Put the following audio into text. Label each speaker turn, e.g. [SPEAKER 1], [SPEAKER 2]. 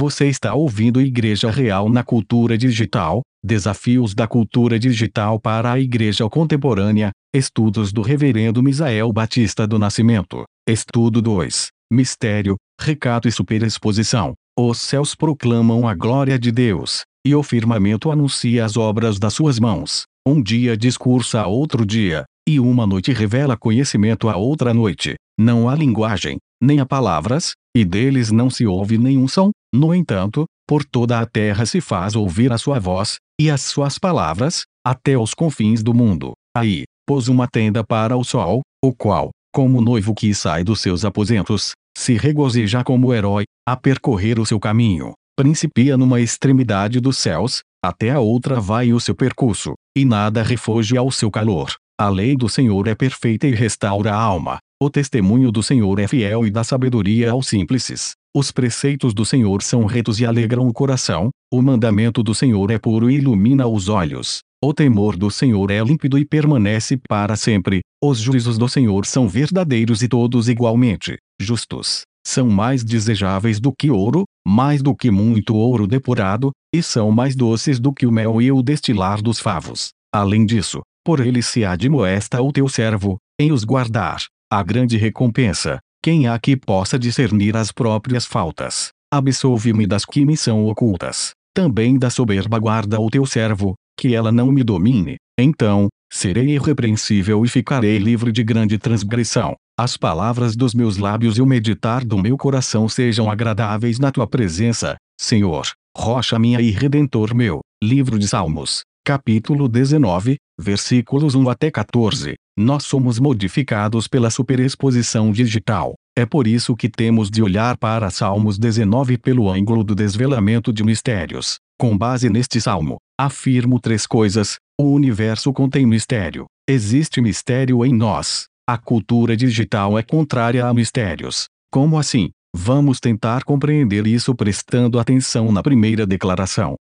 [SPEAKER 1] Você está ouvindo Igreja Real na Cultura Digital, Desafios da Cultura Digital para a Igreja Contemporânea, Estudos do Reverendo Misael Batista do Nascimento, Estudo 2, Mistério, Recato e Superexposição. Os céus proclamam a glória de Deus, e o firmamento anuncia as obras das suas mãos. Um dia discursa a outro dia, e uma noite revela conhecimento a outra noite. Não há linguagem, nem há palavras, e deles não se ouve nenhum som. No entanto, por toda a terra se faz ouvir a sua voz, e as suas palavras, até os confins do mundo. Aí, pôs uma tenda para o sol, o qual, como noivo que sai dos seus aposentos, se regozija como herói, a percorrer o seu caminho. Principia numa extremidade dos céus, até a outra vai o seu percurso, e nada refoge ao seu calor. A lei do Senhor é perfeita e restaura a alma. O testemunho do Senhor é fiel e dá sabedoria aos simples. Os preceitos do Senhor são retos e alegram o coração. O mandamento do Senhor é puro e ilumina os olhos. O temor do Senhor é límpido e permanece para sempre. Os juízos do Senhor são verdadeiros e todos igualmente justos. São mais desejáveis do que ouro, mais do que muito ouro depurado, e são mais doces do que o mel e o destilar dos favos. Além disso, por ele se admoesta o teu servo, em os guardar. A grande recompensa, quem há que possa discernir as próprias faltas. Absolve-me das que me são ocultas. Também da soberba guarda o teu servo, que ela não me domine. Então, serei irrepreensível e ficarei livre de grande transgressão. As palavras dos meus lábios e o meditar do meu coração sejam agradáveis na tua presença, Senhor, rocha minha e redentor meu. Livro de Salmos, capítulo 19, versículos 1 até 14. Nós somos modificados pela superexposição digital. É por isso que temos de olhar para Salmos 19 pelo ângulo do desvelamento de mistérios. Com base neste salmo, afirmo três coisas: o universo contém mistério. Existe mistério em nós. A cultura digital é contrária a mistérios. Como assim? Vamos tentar compreender isso prestando atenção na primeira declaração.